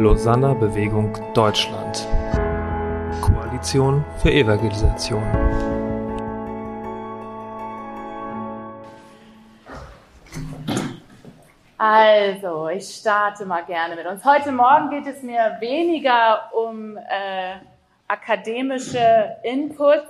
Lausanner Bewegung Deutschland. Koalition für Evangelisation. Also, ich starte mal gerne mit uns. Heute Morgen geht es mir weniger um äh, akademische Inputs.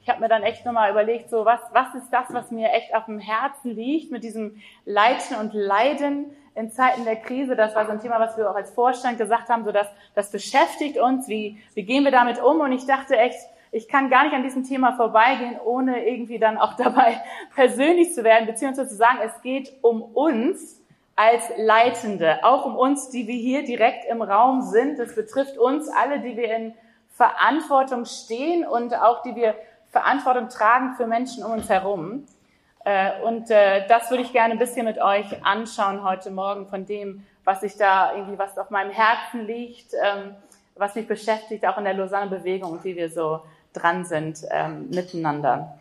Ich habe mir dann echt nochmal überlegt, so was, was ist das, was mir echt auf dem Herzen liegt mit diesem Leiten und Leiden in Zeiten der Krise. Das war so ein Thema, was wir auch als Vorstand gesagt haben, so dass das beschäftigt uns. Wie, wie gehen wir damit um? Und ich dachte echt, ich kann gar nicht an diesem Thema vorbeigehen, ohne irgendwie dann auch dabei persönlich zu werden, beziehungsweise zu sagen, es geht um uns als Leitende, auch um uns, die wir hier direkt im Raum sind. Es betrifft uns alle, die wir in Verantwortung stehen und auch die wir Verantwortung tragen für Menschen um uns herum. Äh, und äh, das würde ich gerne ein bisschen mit euch anschauen heute Morgen von dem, was ich da irgendwie, was auf meinem Herzen liegt, ähm, was mich beschäftigt, auch in der Lausanne Bewegung und wie wir so dran sind ähm, miteinander.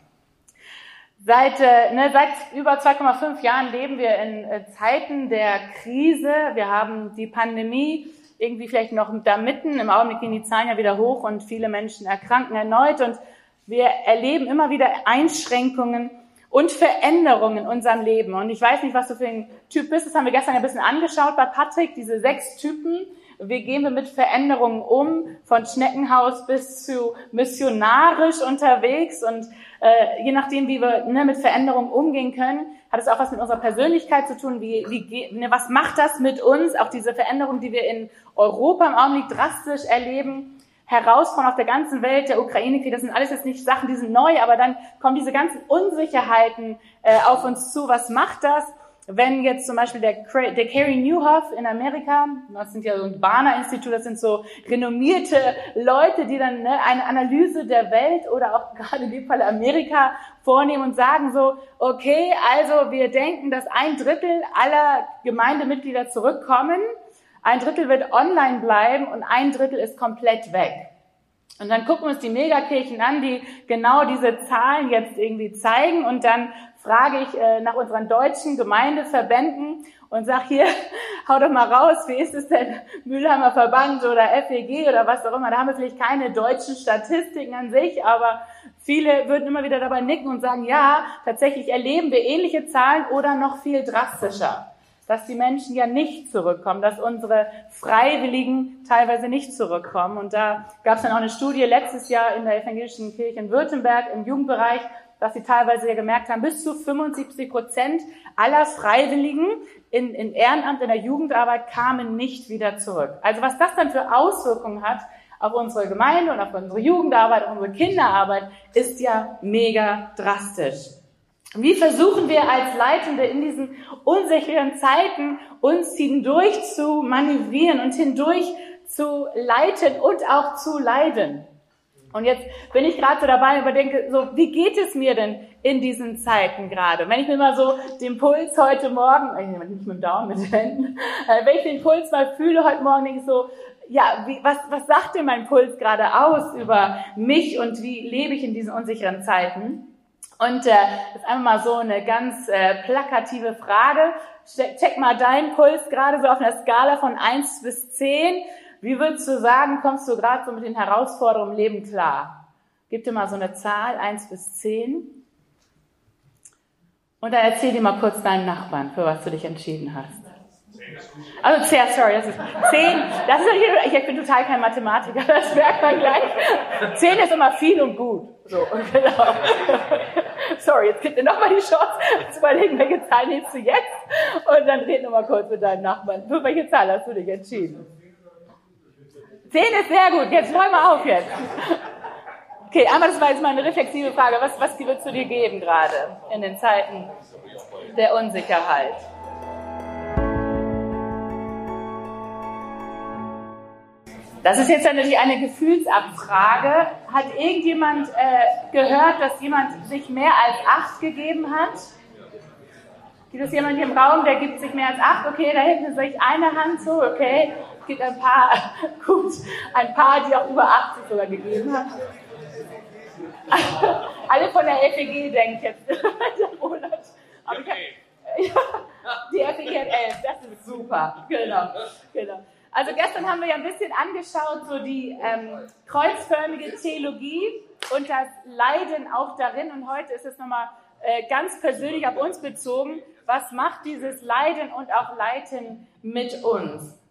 Seit, äh, ne, seit über 2,5 Jahren leben wir in Zeiten der Krise. Wir haben die Pandemie irgendwie vielleicht noch da mitten. Im Augenblick gehen die Zahlen ja wieder hoch und viele Menschen erkranken erneut. Und wir erleben immer wieder Einschränkungen und Veränderungen in unserem Leben. Und ich weiß nicht, was du für ein Typ bist. Das haben wir gestern ein bisschen angeschaut bei Patrick, diese sechs Typen. Wie gehen wir mit Veränderungen um? Von Schneckenhaus bis zu missionarisch unterwegs und äh, je nachdem, wie wir ne, mit Veränderungen umgehen können, hat es auch was mit unserer Persönlichkeit zu tun. Wie, wie, ne, was macht das mit uns? Auch diese Veränderungen, die wir in Europa im Augenblick drastisch erleben. Herausforderungen auf der ganzen Welt, der Ukraine-Krieg, das sind alles jetzt nicht Sachen, die sind neu, aber dann kommen diese ganzen Unsicherheiten äh, auf uns zu. Was macht das? wenn jetzt zum Beispiel der, der Carey Newhoff in Amerika, das sind ja so ein Barner-Institut, das sind so renommierte Leute, die dann ne, eine Analyse der Welt oder auch gerade in dem Fall Amerika vornehmen und sagen so, okay, also wir denken, dass ein Drittel aller Gemeindemitglieder zurückkommen, ein Drittel wird online bleiben und ein Drittel ist komplett weg. Und dann gucken wir uns die Megakirchen an, die genau diese Zahlen jetzt irgendwie zeigen. Und dann frage ich äh, nach unseren deutschen Gemeindeverbänden und sag hier, hau doch mal raus, wie ist es denn Mülheimer Verband oder FEG oder was auch immer. Da haben wir vielleicht keine deutschen Statistiken an sich, aber viele würden immer wieder dabei nicken und sagen, ja, tatsächlich erleben wir ähnliche Zahlen oder noch viel drastischer dass die Menschen ja nicht zurückkommen, dass unsere Freiwilligen teilweise nicht zurückkommen. Und da gab es dann auch eine Studie letztes Jahr in der evangelischen Kirche in Württemberg im Jugendbereich, dass sie teilweise ja gemerkt haben, bis zu 75 Prozent aller Freiwilligen in, in Ehrenamt, in der Jugendarbeit kamen nicht wieder zurück. Also was das dann für Auswirkungen hat auf unsere Gemeinde und auf unsere Jugendarbeit, auf unsere Kinderarbeit, ist ja mega drastisch. Wie versuchen wir als Leitende in diesen unsicheren Zeiten uns hindurch zu manövrieren und hindurch zu leiten und auch zu leiden? Und jetzt bin ich gerade so dabei und überdenke, so, wie geht es mir denn in diesen Zeiten gerade? Wenn ich mir mal so den Puls heute Morgen, ich nehme nicht mit dem Daumen, mit den Händen, äh, wenn ich den Puls mal fühle heute Morgen, denke ich so, ja, wie, was, was sagt denn mein Puls gerade aus über mich und wie lebe ich in diesen unsicheren Zeiten? Und äh, das ist einfach mal so eine ganz äh, plakative Frage. Check mal deinen Puls gerade so auf einer Skala von eins bis zehn. Wie würdest du sagen, kommst du gerade so mit den Herausforderungen im Leben klar? Gib dir mal so eine Zahl, eins bis zehn. Und dann erzähl dir mal kurz deinen Nachbarn, für was du dich entschieden hast. Also zehn, sorry, das ist zehn. Das ist, ich, ich bin total kein Mathematiker, das merkt man gleich. Zehn ist immer viel und gut. So, genau. Sorry, jetzt gibt dir nochmal die Chance zu überlegen, welche Zahl nimmst du jetzt? Und dann red nochmal kurz mit deinem Nachbarn. Für welche Zahl hast du dich entschieden? Zehn ist sehr gut, jetzt räum mal auf jetzt. Okay, einmal, das war jetzt mal eine reflexive Frage. Was, was würdest du dir geben gerade in den Zeiten der Unsicherheit? Das ist jetzt natürlich eine Gefühlsabfrage. Hat irgendjemand äh, gehört, dass jemand sich mehr als acht gegeben hat? Gibt es jemanden hier im Raum, der gibt sich mehr als acht? Okay, da hinten sehe ich eine Hand so, okay. Es gibt ein paar, gut, ein paar, die auch über 80 sogar gegeben haben. Alle von der FEG denken jetzt, der Monat. Aber ich hab, ja, die FEG hat elf, das ist super, genau, genau. Also gestern haben wir ja ein bisschen angeschaut, so die ähm, kreuzförmige Theologie und das Leiden auch darin. Und heute ist es nochmal äh, ganz persönlich auf uns bezogen. Was macht dieses Leiden und auch Leiden mit uns?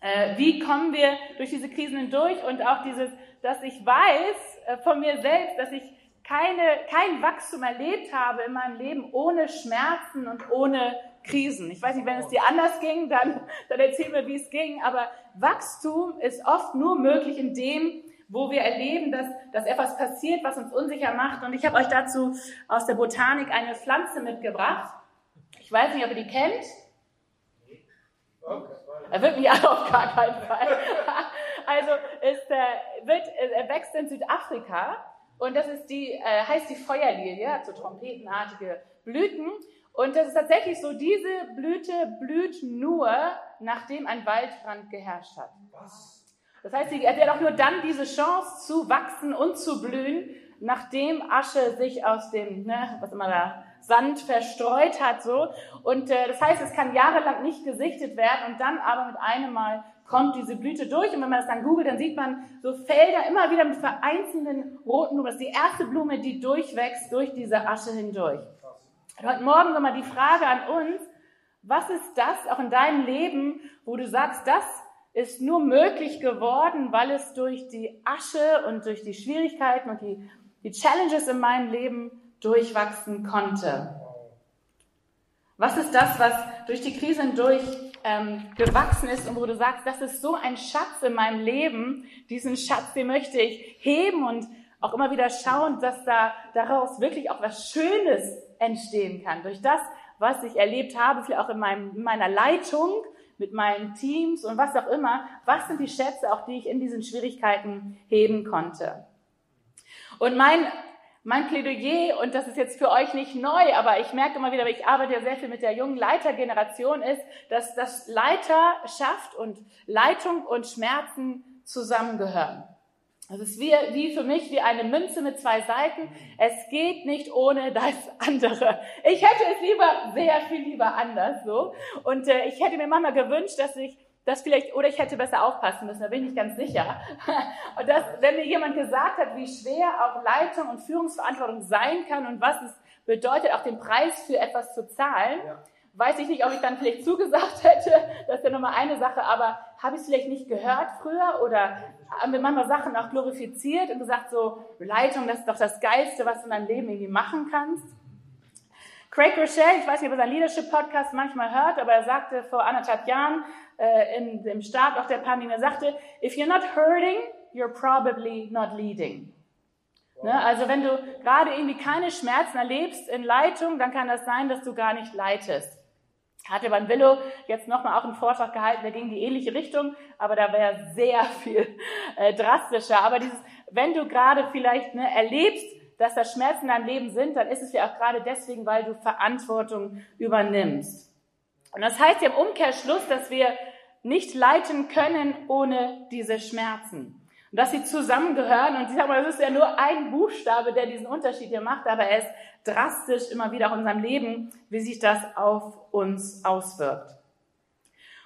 Äh, wie kommen wir durch diese Krisen hindurch? Und auch dieses, dass ich weiß äh, von mir selbst, dass ich keine, kein Wachstum erlebt habe in meinem Leben ohne Schmerzen und ohne Krisen. Ich weiß nicht, wenn es dir anders ging, dann, dann erzähl mir, wie es ging. Aber Wachstum ist oft nur möglich in dem, wo wir erleben, dass, dass etwas passiert, was uns unsicher macht. Und ich habe euch dazu aus der Botanik eine Pflanze mitgebracht. Ich weiß nicht, ob ihr die kennt. Er wird mich auf gar keinen Fall. Also es äh, wird, er wächst in Südafrika und das ist die, äh, heißt die Feuerlilie, hat so trompetenartige Blüten. Und das ist tatsächlich so, diese Blüte blüht nur, nachdem ein Waldbrand geherrscht hat. Was? Das heißt, sie hat auch nur dann diese Chance zu wachsen und zu blühen, nachdem Asche sich aus dem, ne, was immer da, Sand verstreut hat, so. Und äh, das heißt, es kann jahrelang nicht gesichtet werden und dann aber mit einem Mal kommt diese Blüte durch. Und wenn man das dann googelt, dann sieht man so Felder immer wieder mit vereinzelten roten Blumen. Das ist die erste Blume, die durchwächst durch diese Asche hindurch. Und heute Morgen nochmal die Frage an uns, was ist das auch in deinem Leben, wo du sagst, das ist nur möglich geworden, weil es durch die Asche und durch die Schwierigkeiten und die, die Challenges in meinem Leben durchwachsen konnte. Was ist das, was durch die Krise hindurch ähm, gewachsen ist und wo du sagst, das ist so ein Schatz in meinem Leben, diesen Schatz, den möchte ich heben und auch immer wieder schauen, dass da daraus wirklich auch was Schönes entstehen kann. Durch das, was ich erlebt habe, vielleicht auch in, meinem, in meiner Leitung, mit meinen Teams und was auch immer. Was sind die Schätze, auch die ich in diesen Schwierigkeiten heben konnte? Und mein mein Plädoyer, und das ist jetzt für euch nicht neu, aber ich merke immer wieder, ich arbeite ja sehr viel mit der jungen Leitergeneration, ist, dass das Leiterschaft und Leitung und Schmerzen zusammengehören. Das ist wie, wie für mich wie eine Münze mit zwei Seiten. Es geht nicht ohne das andere. Ich hätte es lieber, sehr viel lieber anders so. Und äh, ich hätte mir manchmal gewünscht, dass ich das vielleicht, oder ich hätte besser aufpassen müssen, da bin ich ganz sicher. Und das, wenn mir jemand gesagt hat, wie schwer auch Leitung und Führungsverantwortung sein kann und was es bedeutet, auch den Preis für etwas zu zahlen, ja. Weiß ich nicht, ob ich dann vielleicht zugesagt hätte, das ist ja nochmal eine Sache, aber habe ich es vielleicht nicht gehört früher oder haben wir manchmal Sachen auch glorifiziert und gesagt, so Leitung, das ist doch das Geilste, was du in deinem Leben irgendwie machen kannst. Craig Rochelle, ich weiß nicht, ob er seinen Leadership-Podcast manchmal hört, aber er sagte vor anderthalb Jahren, äh, in dem Start auch der Pandemie, er sagte, if you're not hurting, you're probably not leading. Ne? Also wenn du gerade irgendwie keine Schmerzen erlebst in Leitung, dann kann das sein, dass du gar nicht leitest. Hatte beim Willow jetzt nochmal auch einen Vortrag gehalten, der ging in die ähnliche Richtung, aber da wäre sehr viel äh, drastischer. Aber dieses, wenn du gerade vielleicht ne, erlebst, dass da Schmerzen in deinem Leben sind, dann ist es ja auch gerade deswegen, weil du Verantwortung übernimmst. Und das heißt ja im Umkehrschluss, dass wir nicht leiten können ohne diese Schmerzen. Und dass sie zusammengehören. Und ich sag mal, das ist ja nur ein Buchstabe, der diesen Unterschied hier macht, aber er ist drastisch immer wieder auch in unserem Leben, wie sich das auf uns auswirkt.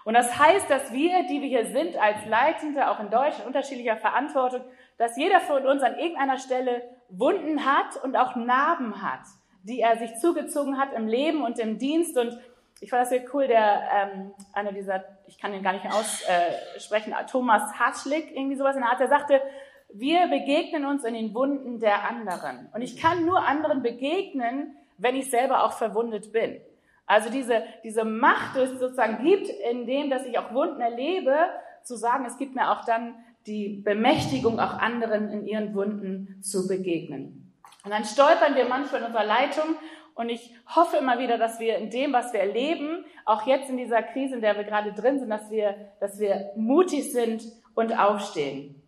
Und das heißt, dass wir, die wir hier sind, als Leitende, auch in Deutschland unterschiedlicher Verantwortung, dass jeder von uns an irgendeiner Stelle Wunden hat und auch Narben hat, die er sich zugezogen hat im Leben und im Dienst. Und ich fand das sehr cool, der ähm, einer dieser, ich kann den gar nicht aussprechen, äh, Thomas Haschlik, irgendwie sowas in der Art, der sagte, wir begegnen uns in den Wunden der anderen. Und ich kann nur anderen begegnen, wenn ich selber auch verwundet bin. Also diese, diese Macht, die es sozusagen gibt, in dem, dass ich auch Wunden erlebe, zu sagen, es gibt mir auch dann die Bemächtigung, auch anderen in ihren Wunden zu begegnen. Und dann stolpern wir manchmal in unserer Leitung und ich hoffe immer wieder, dass wir in dem, was wir erleben, auch jetzt in dieser Krise, in der wir gerade drin sind, dass wir, dass wir mutig sind und aufstehen.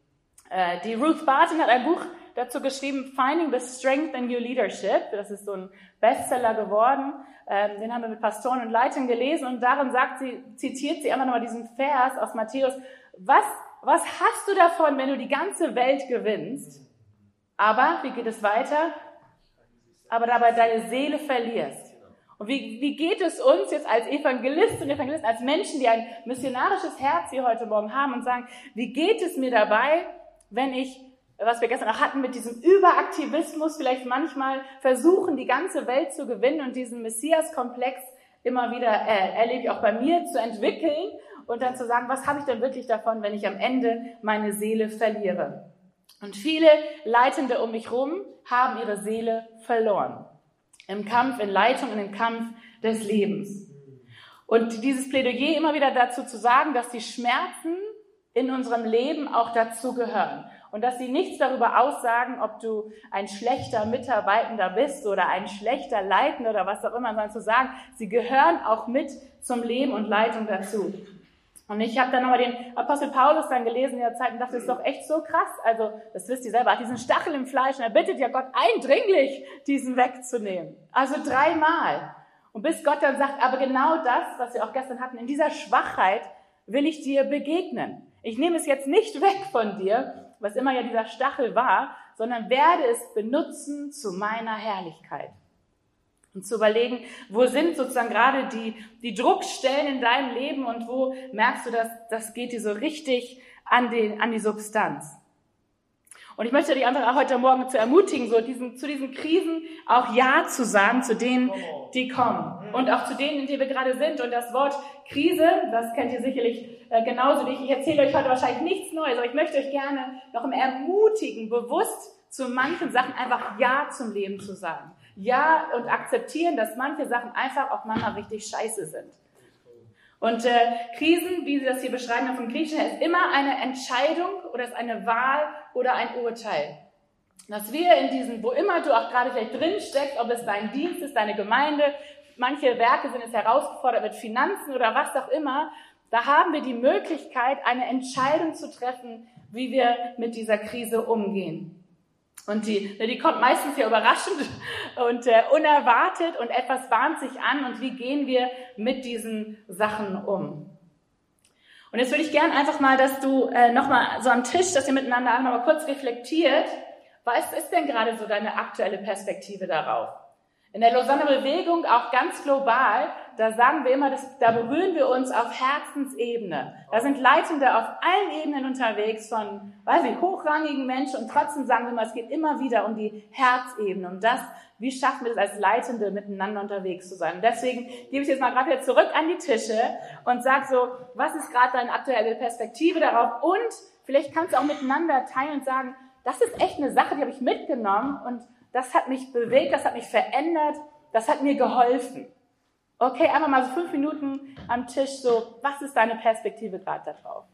Äh, die Ruth Barton hat ein Buch dazu geschrieben, Finding the Strength in Your Leadership. Das ist so ein Bestseller geworden. Ähm, den haben wir mit Pastoren und Leitern gelesen und darin sagt sie, zitiert sie einfach nochmal diesen Vers aus Matthäus. Was, was hast du davon, wenn du die ganze Welt gewinnst? Aber, wie geht es weiter? Aber dabei deine Seele verlierst. Und wie, wie geht es uns jetzt als Evangelisten Evangelisten, als Menschen, die ein missionarisches Herz hier heute Morgen haben und sagen, wie geht es mir dabei, wenn ich, was wir gestern auch hatten, mit diesem Überaktivismus vielleicht manchmal versuchen, die ganze Welt zu gewinnen und diesen Messias-Komplex immer wieder, äh, erlebe ich auch bei mir, zu entwickeln und dann zu sagen, was habe ich denn wirklich davon, wenn ich am Ende meine Seele verliere? Und viele Leitende um mich rum haben ihre Seele verloren. Im Kampf, in Leitung, in dem Kampf des Lebens. Und dieses Plädoyer immer wieder dazu zu sagen, dass die Schmerzen in unserem Leben auch dazu gehören. Und dass sie nichts darüber aussagen, ob du ein schlechter Mitarbeitender bist oder ein schlechter Leitender oder was auch immer, sondern zu sagen, sie gehören auch mit zum Leben und Leitung dazu. Und ich habe dann nochmal den Apostel Paulus dann gelesen in der Zeit und dachte, das ist doch echt so krass. Also, das wisst ihr selber, hat diesen Stachel im Fleisch und er bittet ja Gott eindringlich, diesen wegzunehmen. Also dreimal. Und bis Gott dann sagt, aber genau das, was wir auch gestern hatten, in dieser Schwachheit will ich dir begegnen. Ich nehme es jetzt nicht weg von dir, was immer ja dieser Stachel war, sondern werde es benutzen zu meiner Herrlichkeit und zu überlegen, wo sind sozusagen gerade die, die Druckstellen in deinem Leben und wo merkst du, dass das geht dir so richtig an, den, an die Substanz. Und ich möchte dich einfach auch heute Morgen zu ermutigen, so diesen, zu diesen Krisen auch Ja zu sagen, zu denen, die kommen. Und auch zu denen, in denen wir gerade sind. Und das Wort Krise, das kennt ihr sicherlich äh, genauso wie ich. Ich erzähle euch heute wahrscheinlich nichts Neues, aber ich möchte euch gerne noch ermutigen, bewusst zu manchen Sachen einfach Ja zum Leben zu sagen. Ja und akzeptieren, dass manche Sachen einfach auch manchmal richtig scheiße sind. Und äh, Krisen, wie Sie das hier beschreiben von Griechischen, ist immer eine Entscheidung oder ist eine Wahl oder ein Urteil. Dass wir in diesen, wo immer du auch gerade vielleicht drin steckst, ob es dein Dienst ist, deine Gemeinde, manche Werke sind jetzt herausgefordert mit Finanzen oder was auch immer, da haben wir die Möglichkeit, eine Entscheidung zu treffen, wie wir mit dieser Krise umgehen. Und die, ne, die kommt meistens ja überraschend und äh, unerwartet und etwas bahnt sich an und wie gehen wir mit diesen Sachen um. Und jetzt würde ich gern einfach mal, dass du äh, nochmal so am Tisch, dass ihr miteinander nochmal kurz reflektiert, was ist denn gerade so deine aktuelle Perspektive darauf? In der Lausanne Bewegung, auch ganz global, da sagen wir immer, dass, da berühren wir uns auf Herzensebene. Da sind Leitende auf allen Ebenen unterwegs, von, weiß ich, hochrangigen Menschen und trotzdem sagen wir immer, es geht immer wieder um die Herzebene, um das, wie schaffen wir es als Leitende miteinander unterwegs zu sein. Und deswegen gebe ich jetzt mal gerade wieder zurück an die Tische und sag so, was ist gerade deine aktuelle Perspektive darauf? Und vielleicht kannst du auch miteinander teilen und sagen, das ist echt eine Sache, die habe ich mitgenommen und das hat mich bewegt, das hat mich verändert, das hat mir geholfen. Okay, einfach mal so fünf Minuten am Tisch, so, was ist deine Perspektive gerade darauf?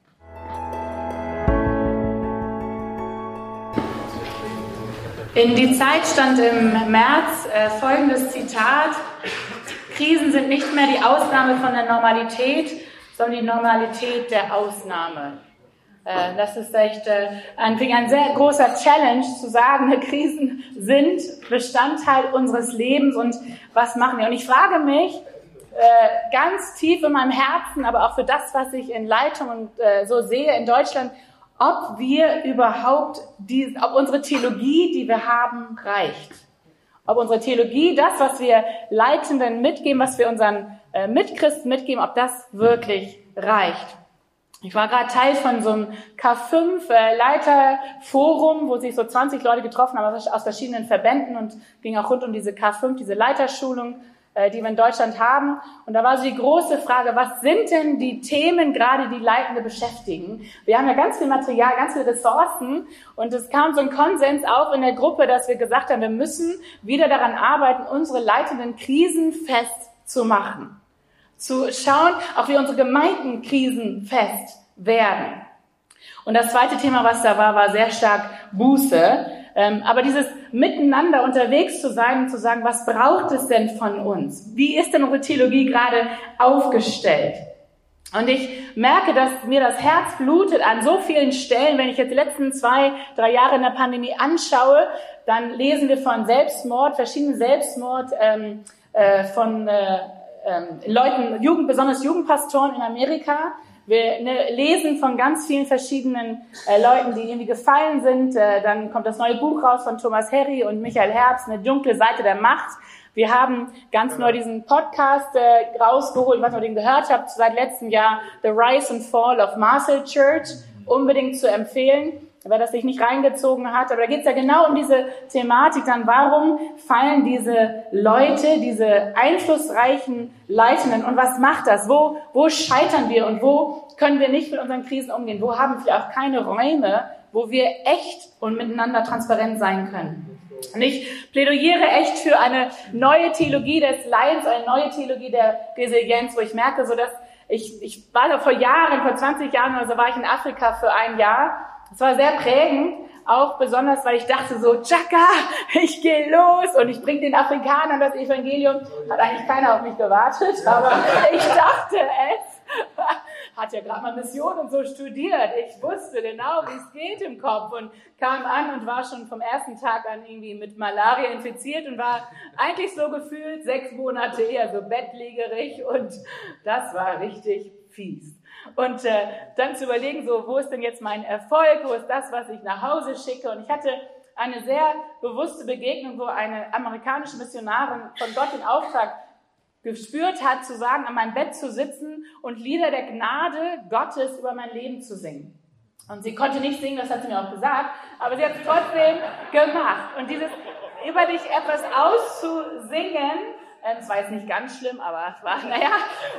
In die Zeit stand im März äh, folgendes Zitat. Krisen sind nicht mehr die Ausnahme von der Normalität, sondern die Normalität der Ausnahme. Äh, das ist echt äh, ein, ein sehr großer Challenge zu sagen, Krisen sind Bestandteil unseres Lebens und was machen wir? Und ich frage mich äh, ganz tief in meinem Herzen, aber auch für das, was ich in Leitung und so sehe in Deutschland, ob wir überhaupt, die, ob unsere Theologie, die wir haben, reicht. Ob unsere Theologie, das, was wir Leitenden mitgeben, was wir unseren Mitchristen mitgeben, ob das wirklich reicht. Ich war gerade Teil von so einem K5 äh, wo sich so 20 Leute getroffen haben aus verschiedenen Verbänden und ging auch rund um diese K5, diese Leiterschulung, äh, die wir in Deutschland haben. Und da war so die große Frage, was sind denn die Themen gerade, die Leitende beschäftigen? Wir haben ja ganz viel Material, ganz viele Ressourcen und es kam so ein Konsens auf in der Gruppe, dass wir gesagt haben, wir müssen wieder daran arbeiten, unsere Leitenden krisenfest zu machen zu schauen, auch wie unsere Gemeinden krisenfest werden. Und das zweite Thema, was da war, war sehr stark Buße. Ähm, aber dieses Miteinander unterwegs zu sein und zu sagen, was braucht es denn von uns? Wie ist denn unsere Theologie gerade aufgestellt? Und ich merke, dass mir das Herz blutet an so vielen Stellen. Wenn ich jetzt die letzten zwei, drei Jahre in der Pandemie anschaue, dann lesen wir von Selbstmord, verschiedenen Selbstmord, ähm, äh, von äh, ähm, Leuten, Jugend, besonders Jugendpastoren in Amerika. Wir ne, lesen von ganz vielen verschiedenen äh, Leuten, die irgendwie gefallen sind. Äh, dann kommt das neue Buch raus von Thomas Harry und Michael Herbst, eine dunkle Seite der Macht, Wir haben ganz neu diesen Podcast äh, rausgeholt, was ihr den gehört habt, seit letztem Jahr The Rise and Fall of Marcel Church, unbedingt zu empfehlen wer das sich nicht reingezogen hat. Aber da geht es ja genau um diese Thematik dann, warum fallen diese Leute, diese einflussreichen Leitenden und was macht das? Wo, wo scheitern wir und wo können wir nicht mit unseren Krisen umgehen? Wo haben wir auch keine Räume, wo wir echt und miteinander transparent sein können? Und ich plädoyiere echt für eine neue Theologie des Leidens, eine neue Theologie der Resilienz, wo ich merke, so dass ich, ich war da vor Jahren, vor 20 Jahren oder so war ich in Afrika für ein Jahr. Es war sehr prägend, auch besonders, weil ich dachte so, Chaka, ich gehe los und ich bringe den Afrikanern das Evangelium. Hat eigentlich keiner auf mich gewartet, aber ich dachte es hat ja gerade mal Mission und so studiert. Ich wusste genau, wie es geht im Kopf und kam an und war schon vom ersten Tag an irgendwie mit Malaria infiziert und war eigentlich so gefühlt sechs Monate eher so bettlägerig und das war richtig fies. Und äh, dann zu überlegen, so, wo ist denn jetzt mein Erfolg, wo ist das, was ich nach Hause schicke? Und ich hatte eine sehr bewusste Begegnung, wo eine amerikanische Missionarin von Gott den Auftrag gespürt hat, zu sagen, an meinem Bett zu sitzen und Lieder der Gnade Gottes über mein Leben zu singen. Und sie konnte nicht singen, das hat sie mir auch gesagt, aber sie hat es trotzdem gemacht. Und dieses über dich etwas auszusingen, äh, das war jetzt nicht ganz schlimm, aber es war, naja,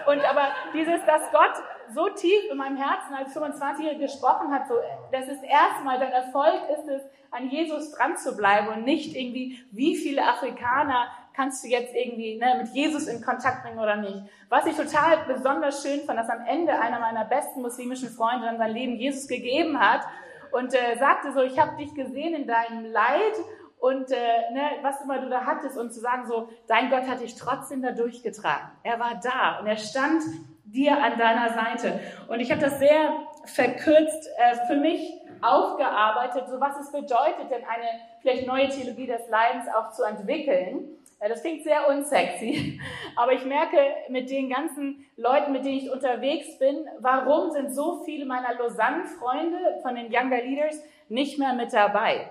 und aber dieses, dass Gott so tief in meinem Herzen als 25-Jährige gesprochen hat, so, das ist erstmal, dein Erfolg ist es, an Jesus dran zu bleiben und nicht irgendwie, wie viele Afrikaner kannst du jetzt irgendwie ne, mit Jesus in Kontakt bringen oder nicht. Was ich total besonders schön fand, dass am Ende einer meiner besten muslimischen Freunde dann sein Leben Jesus gegeben hat und äh, sagte so, ich habe dich gesehen in deinem Leid und äh, ne, was immer du da hattest und zu sagen so, dein Gott hat dich trotzdem da durchgetragen. Er war da und er stand dir an deiner Seite. Und ich habe das sehr verkürzt äh, für mich aufgearbeitet, so was es bedeutet, denn eine vielleicht neue Theologie des Leidens auch zu entwickeln. Das klingt sehr unsexy, aber ich merke mit den ganzen Leuten, mit denen ich unterwegs bin, warum sind so viele meiner Lausanne-Freunde von den Younger Leaders nicht mehr mit dabei?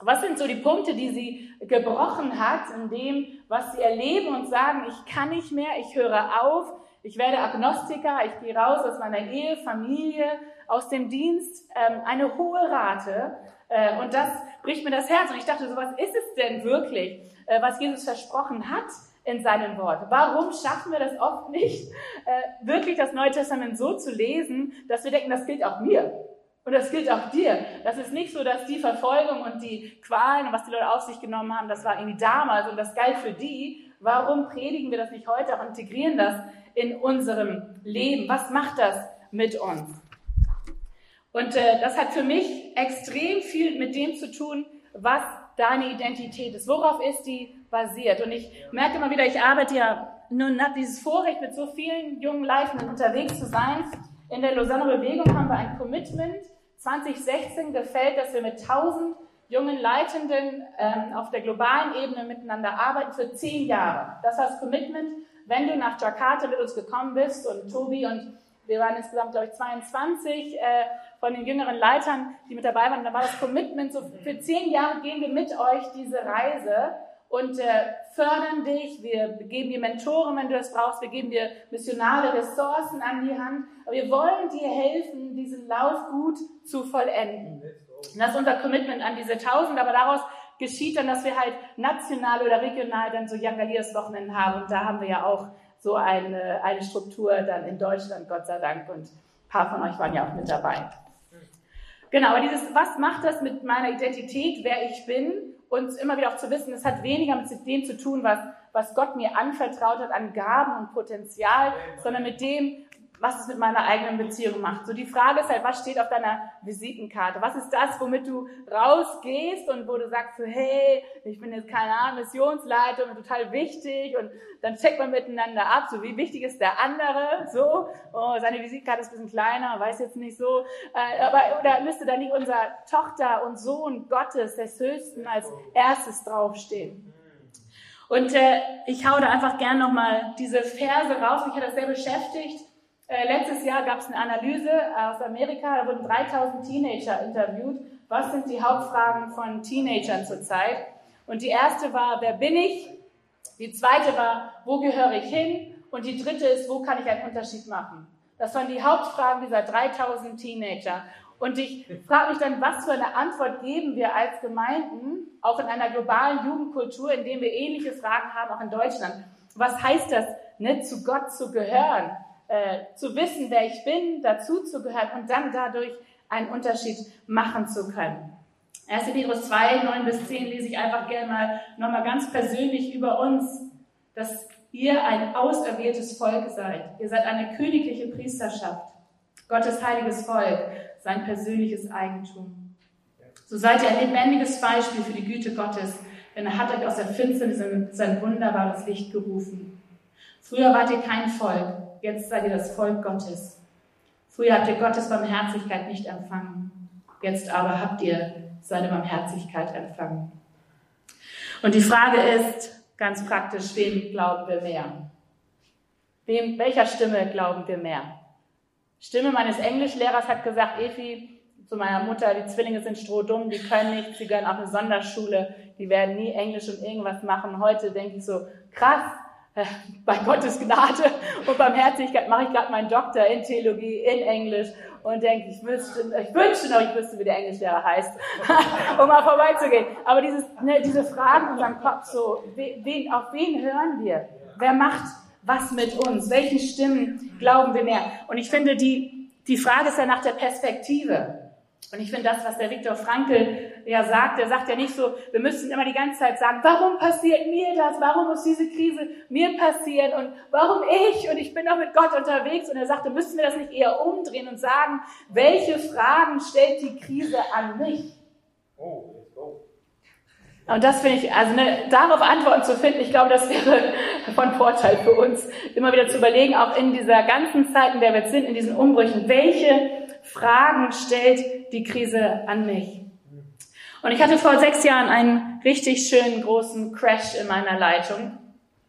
Was sind so die Punkte, die sie gebrochen hat in dem, was sie erleben und sagen, ich kann nicht mehr, ich höre auf, ich werde Agnostiker, ich gehe raus aus meiner Ehe, Familie, aus dem Dienst, ähm, eine hohe Rate. Äh, und das bricht mir das Herz. Und ich dachte, so was ist es denn wirklich? Äh, was Jesus versprochen hat in seinem Wort. Warum schaffen wir das oft nicht, äh, wirklich das Neue Testament so zu lesen, dass wir denken, das gilt auch mir. Und das gilt auch dir. Das ist nicht so, dass die Verfolgung und die Qualen und was die Leute auf sich genommen haben, das war irgendwie damals und das galt für die. Warum predigen wir das nicht heute auch integrieren das in unserem Leben? Was macht das mit uns? Und äh, das hat für mich extrem viel mit dem zu tun, was deine Identität ist? Worauf ist die basiert? Und ich merke immer wieder, ich arbeite ja nun nach dieses Vorrecht, mit so vielen jungen Leitenden unterwegs zu sein. In der Lausanne Bewegung haben wir ein Commitment. 2016 gefällt, dass wir mit 1000 jungen Leitenden ähm, auf der globalen Ebene miteinander arbeiten für zehn Jahre. Das heißt Commitment, wenn du nach Jakarta mit uns gekommen bist und Tobi und wir waren insgesamt, glaube ich, 22 äh, von den jüngeren Leitern, die mit dabei waren. Da war das Commitment, so für zehn Jahre gehen wir mit euch diese Reise und äh, fördern dich. Wir geben dir Mentoren, wenn du das brauchst. Wir geben dir missionale Ressourcen an die Hand. Aber wir wollen dir helfen, diesen Lauf gut zu vollenden. Und das ist unser Commitment an diese Tausend. Aber daraus geschieht dann, dass wir halt national oder regional dann so Young Leaders Wochenenden haben. Und da haben wir ja auch so eine, eine Struktur dann in Deutschland, Gott sei Dank. Und ein paar von euch waren ja auch mit dabei. Genau, aber dieses, was macht das mit meiner Identität, wer ich bin? Und immer wieder auch zu wissen, es hat weniger mit dem zu tun, was, was Gott mir anvertraut hat an Gaben und Potenzial, sondern mit dem, was es mit meiner eigenen Beziehung macht. So die Frage ist halt, was steht auf deiner Visitenkarte? Was ist das, womit du rausgehst und wo du sagst so, hey, ich bin jetzt keine Ahnung, Missionsleiter und total wichtig und dann checkt man miteinander ab, so wie wichtig ist der andere, so, oh, seine Visitenkarte ist ein bisschen kleiner, weiß jetzt nicht so, äh, aber oder müsste da nicht unser Tochter und Sohn Gottes des Höchsten als erstes draufstehen? Und äh, ich hau da einfach gern nochmal diese Verse raus. Mich hat das sehr beschäftigt. Äh, letztes Jahr gab es eine Analyse aus Amerika, da wurden 3000 Teenager interviewt. Was sind die Hauptfragen von Teenagern zurzeit? Und die erste war, wer bin ich? Die zweite war, wo gehöre ich hin? Und die dritte ist, wo kann ich einen Unterschied machen? Das waren die Hauptfragen dieser 3000 Teenager. Und ich frage mich dann, was für eine Antwort geben wir als Gemeinden, auch in einer globalen Jugendkultur, in dem wir ähnliche Fragen haben, auch in Deutschland. Was heißt das, ne, zu Gott zu gehören, äh, zu wissen, wer ich bin, dazu zu gehören und dann dadurch einen Unterschied machen zu können? 1. Petrus 2, 9 bis 10 lese ich einfach gerne mal nochmal ganz persönlich über uns, dass ihr ein auserwähltes Volk seid. Ihr seid eine königliche Priesterschaft, Gottes heiliges Volk, sein persönliches Eigentum. So seid ihr ein lebendiges Beispiel für die Güte Gottes, denn er hat euch aus der Finsternis in sein wunderbares Licht gerufen. Früher wart ihr kein Volk, jetzt seid ihr das Volk Gottes. Früher habt ihr Gottes Barmherzigkeit nicht empfangen, jetzt aber habt ihr seine Barmherzigkeit empfangen. Und die Frage ist ganz praktisch, wem glauben wir mehr? Wem, welcher Stimme glauben wir mehr? Stimme meines Englischlehrers hat gesagt, Efi, zu meiner Mutter, die Zwillinge sind strohdumm, die können nichts, sie gehören auf eine Sonderschule, die werden nie Englisch und irgendwas machen. Heute denke ich so, krass, bei Gottes Gnade und Barmherzigkeit mache ich gerade meinen Doktor in Theologie, in Englisch und denke, ich, wüsste, ich wünschte noch, ich wüsste, wie der Englischlehrer heißt, um mal vorbeizugehen. Aber dieses, ne, diese Fragen in unserem Kopf, so, wen, auf wen hören wir? Wer macht was mit uns? Welchen Stimmen glauben wir mehr? Und ich finde, die, die Frage ist ja nach der Perspektive. Und ich finde das, was der Viktor Frankl ja sagt, er sagt ja nicht so, wir müssen immer die ganze Zeit sagen, warum passiert mir das? Warum muss diese Krise mir passieren? Und warum ich? Und ich bin doch mit Gott unterwegs. Und er sagte, müssen wir das nicht eher umdrehen und sagen, welche Fragen stellt die Krise an mich? Oh, und das finde ich, also ne, darauf Antworten zu finden, ich glaube, das wäre von Vorteil für uns, immer wieder zu überlegen, auch in dieser ganzen Zeit, in der wir jetzt sind, in diesen Umbrüchen, welche Fragen stellt die Krise an mich? Und ich hatte vor sechs Jahren einen richtig schönen großen Crash in meiner Leitung.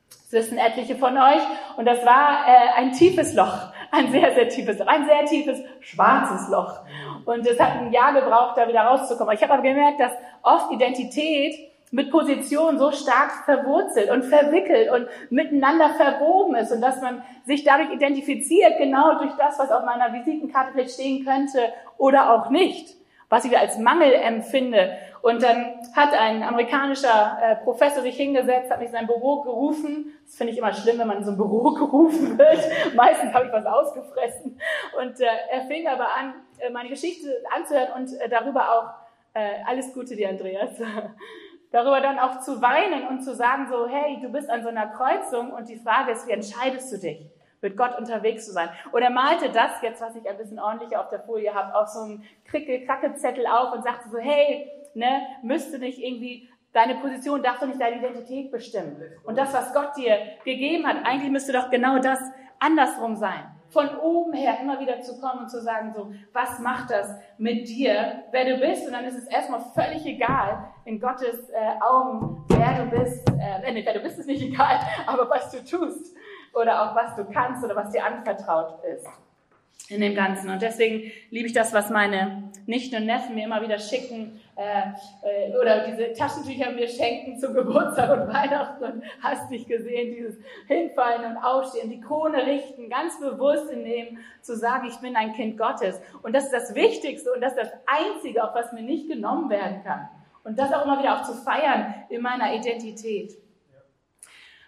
Das wissen etliche von euch. Und das war äh, ein tiefes Loch. Ein sehr, sehr tiefes Loch. Ein sehr tiefes, schwarzes Loch. Und es hat ein Jahr gebraucht, da wieder rauszukommen. Ich habe aber gemerkt, dass oft Identität mit Position so stark verwurzelt und verwickelt und miteinander verwoben ist und dass man sich dadurch identifiziert, genau durch das, was auf meiner Visitenkarte vielleicht stehen könnte oder auch nicht was ich als Mangel empfinde. Und dann hat ein amerikanischer äh, Professor sich hingesetzt, hat mich in sein Büro gerufen. Das finde ich immer schlimm, wenn man in so ein Büro gerufen wird. Meistens habe ich was ausgefressen. Und äh, er fing aber an, äh, meine Geschichte anzuhören und äh, darüber auch äh, alles Gute dir, Andreas. darüber dann auch zu weinen und zu sagen so, hey, du bist an so einer Kreuzung und die Frage ist, wie entscheidest du dich? mit Gott unterwegs zu sein. Und er malte das jetzt, was ich ein bisschen ordentlicher auf der Folie habe, auf so einem Krickel-Kracke-Zettel auf und sagte so, hey, ne, müsste nicht irgendwie Deine Position darf doch nicht deine Identität bestimmen. Und das, was Gott dir gegeben hat, eigentlich müsste doch genau das andersrum sein. Von oben her immer wieder zu kommen und zu sagen, so, was macht das mit dir, wer du bist? Und dann ist es erstmal völlig egal, in Gottes äh, Augen, wer du bist. Äh, nee, wer du bist, ist nicht egal, aber was du tust oder auch was du kannst oder was dir anvertraut ist in dem Ganzen. Und deswegen liebe ich das, was meine Nichten und Neffen mir immer wieder schicken äh, äh, oder diese Taschentücher mir schenken zum Geburtstag und Weihnachten und hast dich gesehen, dieses Hinfallen und Aufstehen, die Krone richten, ganz bewusst in dem zu sagen, ich bin ein Kind Gottes. Und das ist das Wichtigste und das ist das Einzige, auf was mir nicht genommen werden kann. Und das auch immer wieder auch zu feiern in meiner Identität.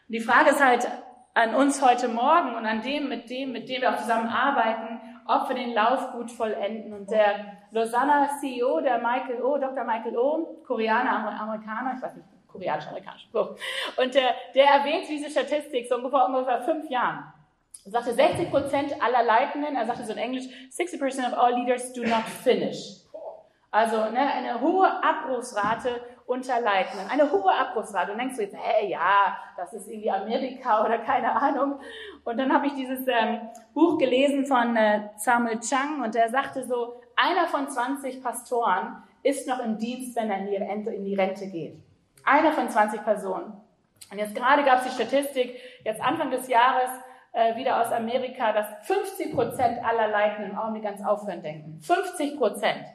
Die Frage ist halt, an uns heute Morgen und an dem, mit dem, mit dem wir auch zusammen arbeiten, ob wir den Lauf gut vollenden. Und der Lausanne CEO, der Michael O, Dr. Michael O, Koreaner, Amerikaner, ich weiß nicht, koreanisch, amerikanisch, so. Und der, der erwähnt diese Statistik so ungefähr, ungefähr fünf Jahren. Er sagte 60 Prozent aller Leitenden, er sagte so in Englisch, 60 percent of all leaders do not finish. Also ne, eine hohe Abbruchsrate unter Leitenden. Eine hohe Abbruchsrate. Und denkst du jetzt, hey, ja, das ist irgendwie Amerika oder keine Ahnung. Und dann habe ich dieses ähm, Buch gelesen von äh, Samuel Chang und der sagte so, einer von 20 Pastoren ist noch im Dienst, wenn er in die Rente, in die Rente geht. Einer von 20 Personen. Und jetzt gerade gab es die Statistik, jetzt Anfang des Jahres, äh, wieder aus Amerika, dass 50 Prozent aller Leitenden im Augenblick ganz aufhören denken. 50 Prozent.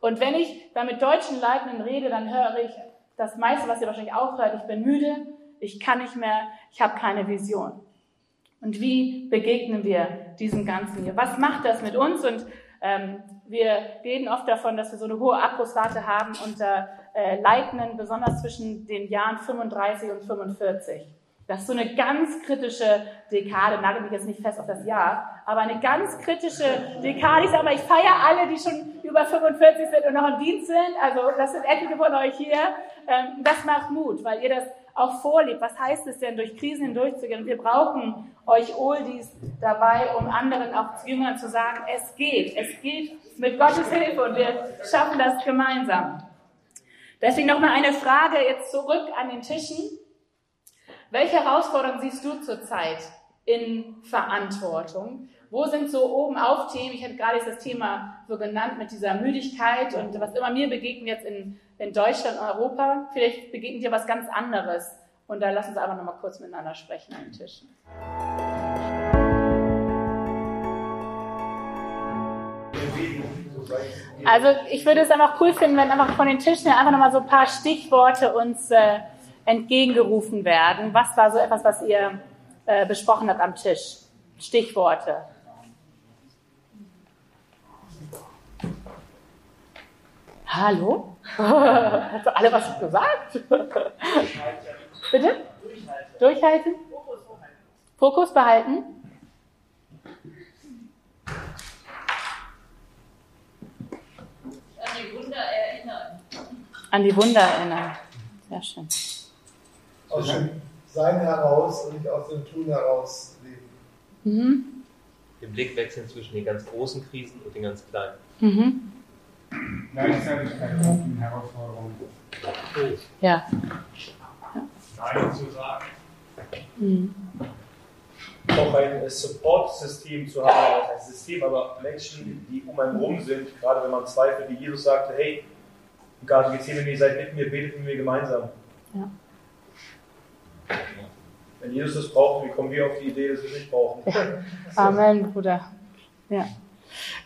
Und wenn ich da mit deutschen Leitenden rede, dann höre ich das meiste, was ihr wahrscheinlich auch hört, ich bin müde, ich kann nicht mehr, ich habe keine Vision. Und wie begegnen wir diesem Ganzen hier? Was macht das mit uns? Und ähm, wir reden oft davon, dass wir so eine hohe Abbruchsrate haben unter äh, Leitenden, besonders zwischen den Jahren 35 und 45. Das ist so eine ganz kritische Dekade, nagel mich jetzt nicht fest auf das Jahr, aber eine ganz kritische Dekade. Ich sage mal, ich feiere alle, die schon über 45 sind und noch im Dienst sind. Also das sind etliche von euch hier. Ähm, das macht Mut, weil ihr das auch vorlebt. Was heißt es denn, durch Krisen hindurchzugehen? Und wir brauchen euch Oldies dabei, um anderen auch Jüngern zu sagen, es geht. Es geht mit Gottes Hilfe und wir schaffen das gemeinsam. Deswegen nochmal eine Frage jetzt zurück an den Tischen. Welche Herausforderungen siehst du zurzeit in Verantwortung? Wo sind so oben auf Themen? Ich hatte gerade das Thema so genannt mit dieser Müdigkeit und was immer mir begegnet jetzt in, in Deutschland und Europa. Vielleicht begegnet dir was ganz anderes. Und da lass uns einfach nochmal kurz miteinander sprechen an den Tischen. Also ich würde es einfach cool finden, wenn einfach von den Tischen einfach nochmal so ein paar Stichworte uns äh, entgegengerufen werden. Was war so etwas, was ihr äh, besprochen habt am Tisch? Stichworte. Hallo? Hast du alle was gesagt? Bitte? Durchhalten. Durchhalten? Fokus behalten. An die Wunder erinnern. An die Wunder erinnern. Sehr schön aus dem Sein heraus und nicht aus dem Tun heraus leben. Mhm. Den Blick wechseln zwischen den ganz großen Krisen und den ganz kleinen. Mhm. Gleichzeitig keine offenen Herausforderungen. Ja. Nein zu sagen. Mhm. Auch ein Support-System zu haben, ein System, aber Menschen, die um einen rum sind, gerade wenn man zweifelt, wie Jesus sagte, hey, im Garten Gethsemane, ihr seid mit mir, betet mit mir gemeinsam. Ja. Wenn Jesus es braucht, wie kommen wir auf die Idee, dass wir es nicht brauchen? Ja. Amen, Bruder. Ja.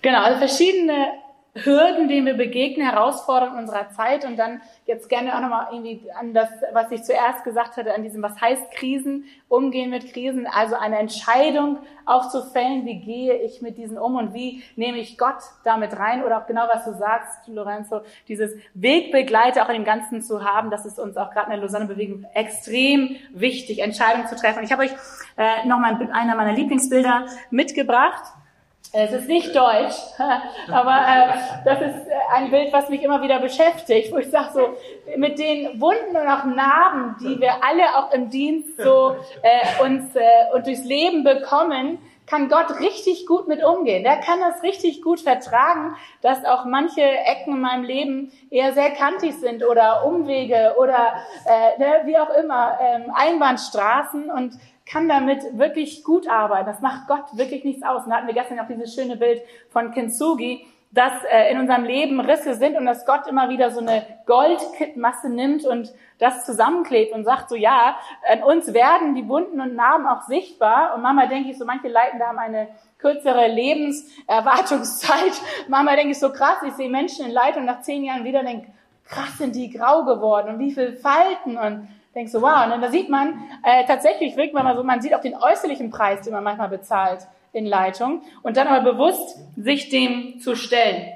Genau, also verschiedene Hürden, denen wir begegnen, Herausforderungen unserer Zeit und dann jetzt gerne auch nochmal irgendwie an das, was ich zuerst gesagt hatte, an diesem, was heißt Krisen, umgehen mit Krisen, also eine Entscheidung auch zu fällen, wie gehe ich mit diesen um und wie nehme ich Gott damit rein oder auch genau, was du sagst, Lorenzo, dieses Wegbegleiter auch in dem Ganzen zu haben, das ist uns auch gerade in der Lausanne-Bewegung extrem wichtig, Entscheidungen zu treffen. Ich habe euch äh, nochmal einer meiner Lieblingsbilder mitgebracht. Es ist nicht deutsch, aber äh, das ist äh, ein Bild, was mich immer wieder beschäftigt, wo ich sage so, mit den Wunden und auch Narben, die wir alle auch im Dienst so äh, uns äh, und durchs Leben bekommen, kann Gott richtig gut mit umgehen. Der kann das richtig gut vertragen, dass auch manche Ecken in meinem Leben eher sehr kantig sind oder Umwege oder äh, ne, wie auch immer, ähm, Einbahnstraßen und kann damit wirklich gut arbeiten. Das macht Gott wirklich nichts aus. Und da hatten wir gestern auch dieses schöne Bild von Kintsugi, dass äh, in unserem Leben Risse sind und dass Gott immer wieder so eine Goldmasse nimmt und das zusammenklebt und sagt so, ja, an uns werden die Wunden und Narben auch sichtbar. Und manchmal denke ich so, manche Leitende haben eine kürzere Lebenserwartungszeit. Manchmal denke ich so, krass, ich sehe Menschen in Leitung nach zehn Jahren wieder denke, krass sind die grau geworden und wie viel Falten und denkst du, wow. Und dann sieht man äh, tatsächlich, wirkt man mal so, man sieht auch den äußerlichen Preis, den man manchmal bezahlt in Leitung und dann aber bewusst sich dem zu stellen.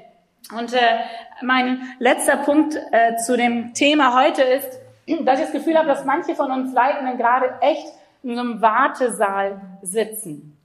Und äh, mein letzter Punkt äh, zu dem Thema heute ist, dass ich das Gefühl habe, dass manche von uns Leitenden gerade echt in so einem Wartesaal sitzen.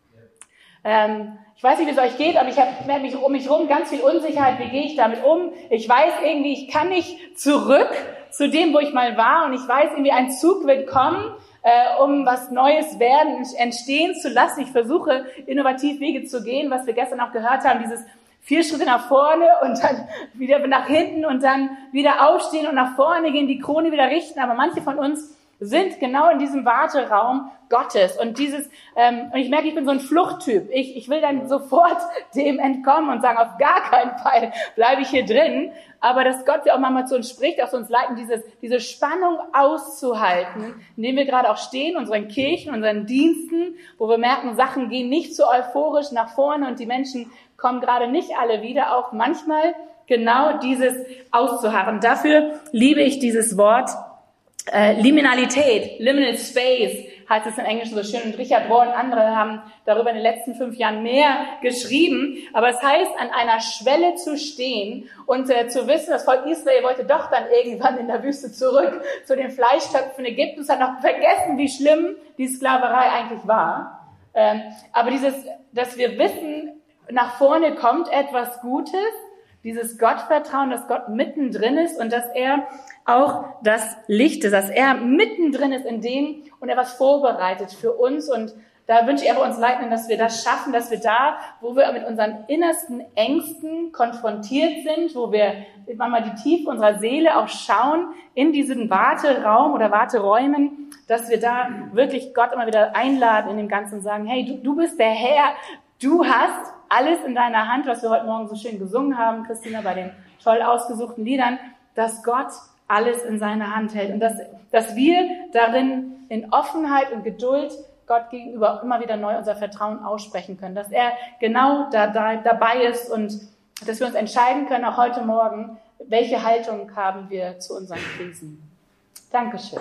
Ähm, ich weiß nicht, wie es euch geht, aber ich habe mich um mich herum ganz viel Unsicherheit. Wie gehe ich damit um? Ich weiß irgendwie, ich kann nicht zurück zu dem, wo ich mal war. Und ich weiß irgendwie, ein Zug wird kommen, äh, um was Neues werden, entstehen zu lassen. Ich versuche, innovativ Wege zu gehen, was wir gestern auch gehört haben, dieses vier Schritte nach vorne und dann wieder nach hinten und dann wieder aufstehen und nach vorne gehen, die Krone wieder richten. Aber manche von uns sind genau in diesem Warteraum Gottes. Und dieses, ähm, und ich merke, ich bin so ein Fluchttyp. Ich, ich will dann sofort dem entkommen und sagen, auf gar keinen Fall bleibe ich hier drin. Aber dass Gott ja auch manchmal zu uns spricht, auch zu uns leiten, dieses, diese Spannung auszuhalten, in dem wir gerade auch stehen, unseren Kirchen, unseren Diensten, wo wir merken, Sachen gehen nicht so euphorisch nach vorne und die Menschen kommen gerade nicht alle wieder, auch manchmal genau dieses auszuharren. Dafür liebe ich dieses Wort Äh, Liminalität, Liminal Space heißt es im Englischen so schön. Und Richard Rohr und andere haben darüber in den letzten fünf Jahren mehr geschrieben. Aber es heißt, an einer Schwelle zu stehen und äh, zu wissen, das Volk Israel wollte doch dann irgendwann in der Wüste zurück zu den Fleischtöpfen Ägyptens, hat noch vergessen, wie schlimm die Sklaverei eigentlich war. Ähm, aber dieses, dass wir wissen, nach vorne kommt etwas Gutes, dieses Gottvertrauen, dass Gott mittendrin ist und dass er auch das Licht ist, dass er mittendrin ist in dem und er was vorbereitet für uns. Und da wünsche ich aber uns Leitenden, dass wir das schaffen, dass wir da, wo wir mit unseren innersten Ängsten konfrontiert sind, wo wir manchmal die Tiefe unserer Seele auch schauen, in diesen Warteraum oder Warteräumen, dass wir da wirklich Gott immer wieder einladen in dem Ganzen und sagen, hey, du, du bist der Herr, du hast alles in deiner Hand, was wir heute Morgen so schön gesungen haben, Christina, bei den toll ausgesuchten Liedern, dass Gott alles in seiner Hand hält und dass, dass wir darin in Offenheit und Geduld Gott gegenüber immer wieder neu unser Vertrauen aussprechen können, dass er genau da, da, dabei ist und dass wir uns entscheiden können, auch heute Morgen, welche Haltung haben wir zu unseren Krisen. Dankeschön.